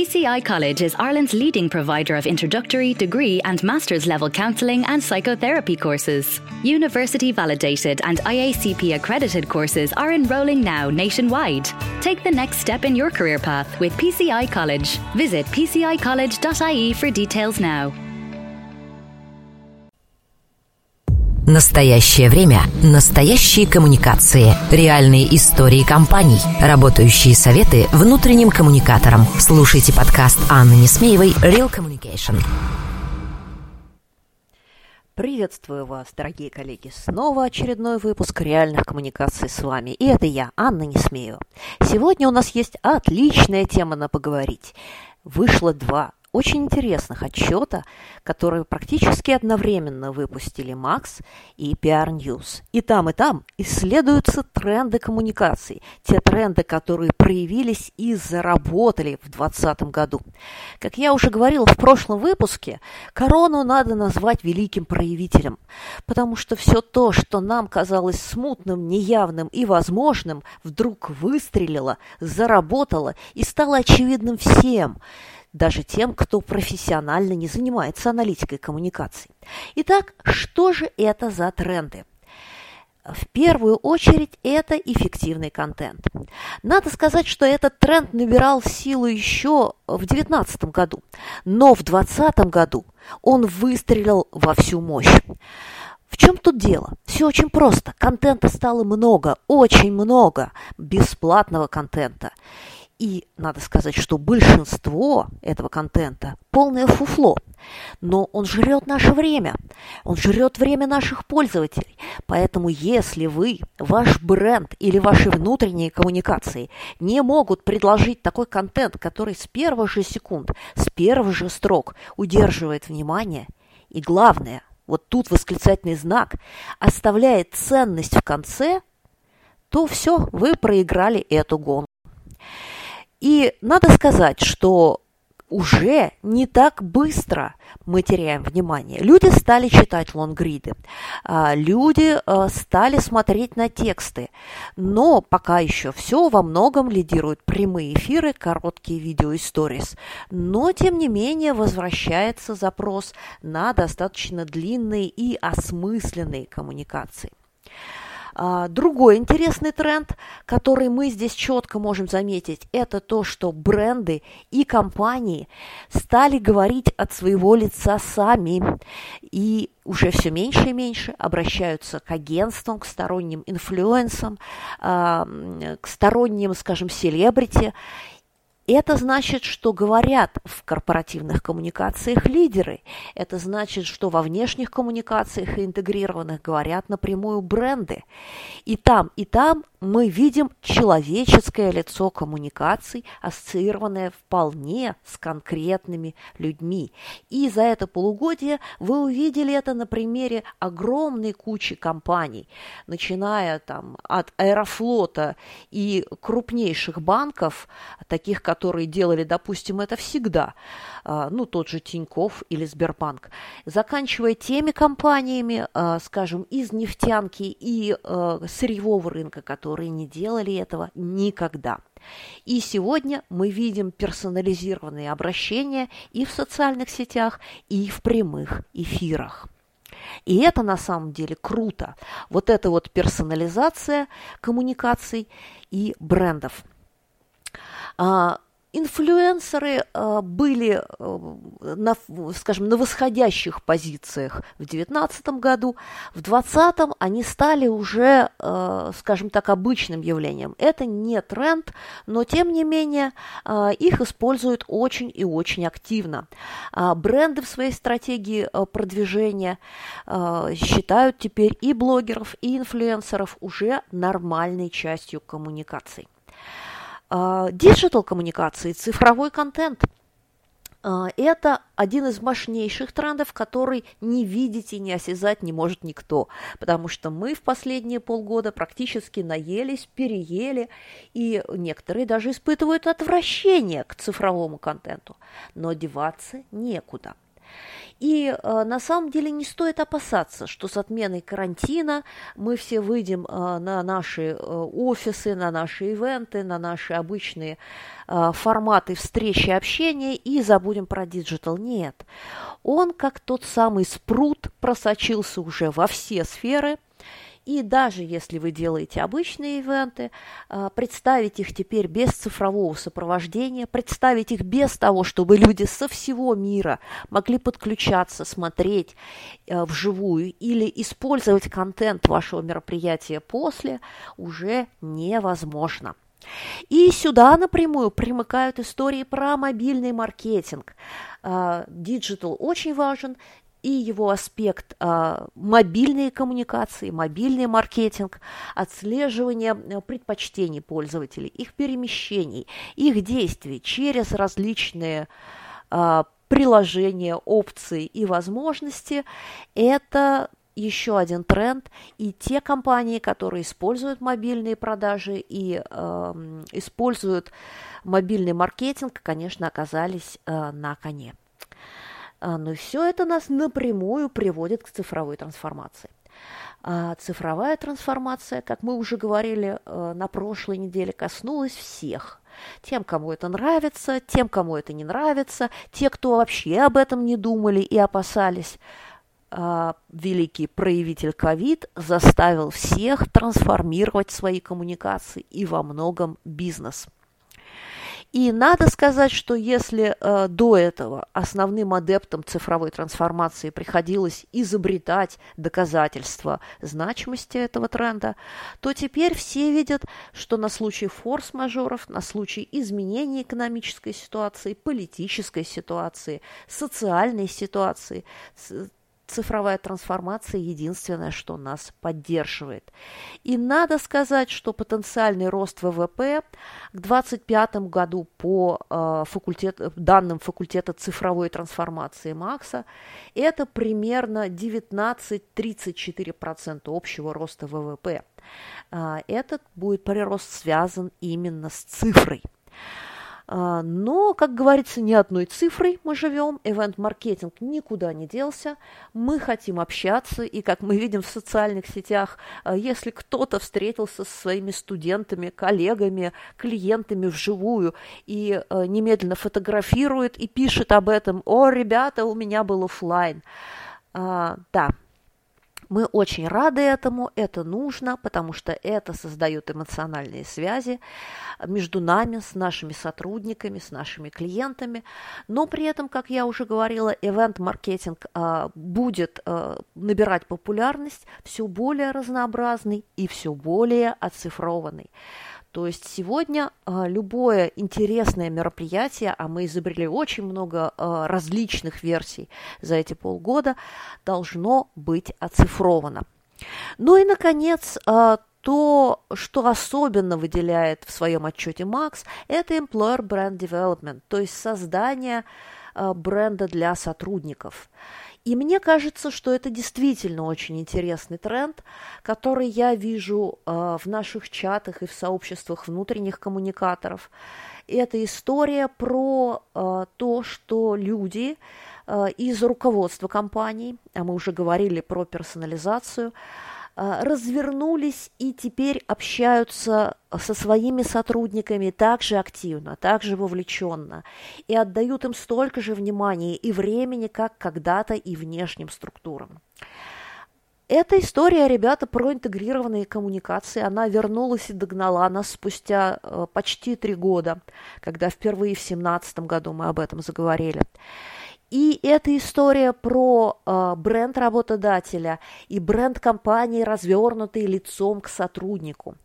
PCI College is Ireland's leading provider of introductory, degree, and master's level counselling and psychotherapy courses. University validated and IACP accredited courses are enrolling now nationwide. Take the next step in your career path with PCI College. Visit pcicollege.ie for details now. Настоящее время. Настоящие коммуникации. Реальные истории компаний. Работающие советы внутренним коммуникаторам. Слушайте подкаст Анны Несмеевой «Real Communication». Приветствую вас, дорогие коллеги. Снова очередной выпуск реальных коммуникаций с вами. И это я, Анна Несмеева. Сегодня у нас есть отличная тема на поговорить. Вышло два очень интересных отчета, которые практически одновременно выпустили Макс и PR News. И там, и там исследуются тренды коммуникаций, те тренды, которые проявились и заработали в 2020 году. Как я уже говорила в прошлом выпуске, корону надо назвать великим проявителем, потому что все то, что нам казалось смутным, неявным и возможным, вдруг выстрелило, заработало и стало очевидным всем – даже тем, кто профессионально не занимается аналитикой коммуникаций. Итак, что же это за тренды? В первую очередь это эффективный контент. Надо сказать, что этот тренд набирал силу еще в 2019 году, но в 2020 году он выстрелил во всю мощь. В чем тут дело? Все очень просто. Контента стало много, очень много бесплатного контента. И надо сказать, что большинство этого контента полное фуфло. Но он жрет наше время. Он жрет время наших пользователей. Поэтому если вы, ваш бренд или ваши внутренние коммуникации не могут предложить такой контент, который с первых же секунд, с первых же строк удерживает внимание, и главное, вот тут восклицательный знак, оставляет ценность в конце, то все, вы проиграли эту гонку. И надо сказать, что уже не так быстро мы теряем внимание. Люди стали читать лонгриды, а, люди а, стали смотреть на тексты, но пока еще все во многом лидируют прямые эфиры, короткие видео и сторис. Но, тем не менее, возвращается запрос на достаточно длинные и осмысленные коммуникации. А, другой интересный тренд, который мы здесь четко можем заметить, это то, что бренды и компании стали говорить от своего лица сами. И уже все меньше и меньше обращаются к агентствам, к сторонним инфлюенсам, а, к сторонним, скажем, селебрити это значит, что говорят в корпоративных коммуникациях лидеры. Это значит, что во внешних коммуникациях и интегрированных говорят напрямую бренды. И там, и там мы видим человеческое лицо коммуникаций, ассоциированное вполне с конкретными людьми. И за это полугодие вы увидели это на примере огромной кучи компаний, начиная там от Аэрофлота и крупнейших банков, таких, которые делали, допустим, это всегда, а, ну, тот же Тиньков или Сбербанк, заканчивая теми компаниями, а, скажем, из нефтянки и а, сырьевого рынка, которые которые не делали этого никогда. И сегодня мы видим персонализированные обращения и в социальных сетях, и в прямых эфирах. И это на самом деле круто. Вот эта вот персонализация коммуникаций и брендов. А, Инфлюенсеры э, были, э, на, скажем, на восходящих позициях в 2019 году. В 2020 они стали уже, э, скажем так, обычным явлением. Это не тренд, но тем не менее их используют очень и очень активно. Бренды в своей стратегии продвижения считают теперь и блогеров, и инфлюенсеров уже нормальной частью коммуникаций. Digital коммуникации, цифровой контент. А, – это один из мощнейших трендов, который не видеть и не осязать не может никто, потому что мы в последние полгода практически наелись, переели, и некоторые даже испытывают отвращение к цифровому контенту, но деваться некуда – И э, на самом деле не стоит опасаться, что с отменой карантина мы все выйдем э, на наши э, офисы, на наши ивенты, на наши обычные э, форматы встречи, общения и забудем про digital. Нет, он как тот самый спрут просочился уже во все сферы – и даже если вы делаете обычные ивенты, а, представить их теперь без цифрового сопровождения, представить их без того, чтобы люди со всего мира могли подключаться, смотреть э, вживую или использовать контент вашего мероприятия после, уже невозможно. И сюда напрямую примыкают истории про мобильный маркетинг. Digital очень важен, и его аспект а, мобильные коммуникации, мобильный маркетинг, отслеживание э, предпочтений пользователей, их перемещений, их действий через различные а, приложения, опции и возможности, это еще один тренд, и те компании, которые используют мобильные продажи и э, используют мобильный маркетинг, конечно, оказались э, на коне. А, но все это нас напрямую приводит к цифровой трансформации. А цифровая трансформация, как мы уже говорили э, на прошлой неделе, коснулась всех. Тем, кому это нравится, тем, кому это не нравится, те, кто вообще об этом не думали и опасались. А, великий проявитель ковид заставил всех трансформировать свои коммуникации и во многом бизнес – и надо сказать, что если э, до этого основным адептом цифровой трансформации приходилось изобретать доказательства значимости этого тренда, то теперь все видят, что на случай форс-мажоров, на случай изменения экономической ситуации, политической ситуации, социальной ситуации, цифровая трансформация единственное, что нас поддерживает. И надо сказать, что потенциальный рост ВВП к 2025 году по э, факультет, данным факультета цифровой трансформации МАКСа это примерно 19-34% общего роста ВВП. Э, этот будет прирост связан именно с цифрой. А, но, как говорится, ни одной цифрой мы живем, ивент-маркетинг никуда не делся, мы хотим общаться, и, как мы видим в социальных сетях, а, если кто-то встретился со своими студентами, коллегами, клиентами вживую и а, немедленно фотографирует и пишет об этом, «О, ребята, у меня был офлайн», да, мы очень рады этому, это нужно, потому что это создает эмоциональные связи между нами, с нашими сотрудниками, с нашими клиентами. Но при этом, как я уже говорила, ивент-маркетинг а, будет а, набирать популярность все более разнообразный и все более оцифрованный. То есть сегодня а, любое интересное мероприятие, а мы изобрели очень много а, различных версий за эти полгода, должно быть оцифровано. Ну и, наконец, а, то, что особенно выделяет в своем отчете Макс, это Employer Brand Development, то есть создание бренда для сотрудников. И мне кажется, что это действительно очень интересный тренд, который я вижу э, в наших чатах и в сообществах внутренних коммуникаторов. Это история про э, то, что люди э, из руководства компаний, а мы уже говорили про персонализацию, развернулись и теперь общаются со своими сотрудниками так же активно, так же вовлеченно и отдают им столько же внимания и времени, как когда-то и внешним структурам. Эта история, ребята, про интегрированные коммуникации. Она вернулась и догнала нас спустя э, почти три года, когда впервые в 2017 году мы об этом заговорили. И эта история про э, бренд работодателя и бренд компании, развернутый лицом к сотруднику.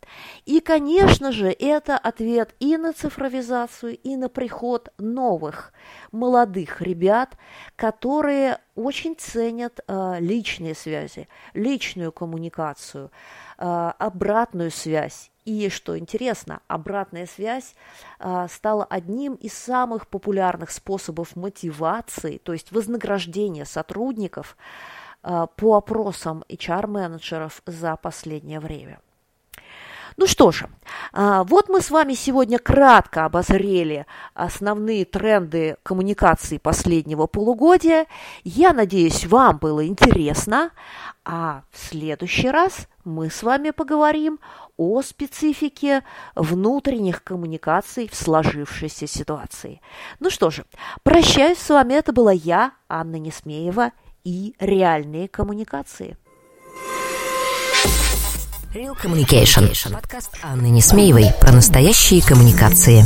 И, конечно же, это ответ и на цифровизацию, и на приход новых молодых ребят, которые очень ценят э, личные связи, личную коммуникацию, э, обратную связь и, что интересно, обратная связь а, стала одним из самых популярных способов мотивации, то есть вознаграждения сотрудников а, по опросам HR-менеджеров за последнее время. Ну что же, а, вот мы с вами сегодня кратко обозрели основные тренды коммуникации последнего полугодия. Я надеюсь, вам было интересно. А в следующий раз мы с вами поговорим о специфике внутренних коммуникаций в сложившейся ситуации. Ну что же, прощаюсь с вами. Это была я, Анна Несмеева, и реальные коммуникации. Real Communication. Подкаст Анны Несмеевой про настоящие коммуникации.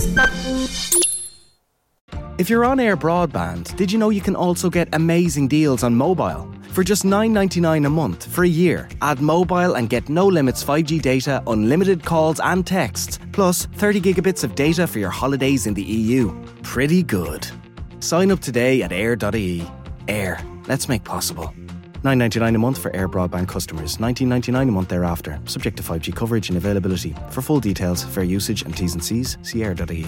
If you're on air broadband, did you know you can also get amazing deals on mobile? For just $9.99 a month for a year, add mobile and get no limits 5G data, unlimited calls and texts, plus 30 gigabits of data for your holidays in the EU. Pretty good. Sign up today at air.ie. Air, let's make possible. $9.99 a month for air broadband customers, $19.99 a month thereafter, subject to 5G coverage and availability. For full details, fair usage and T's and C's, see air.ie.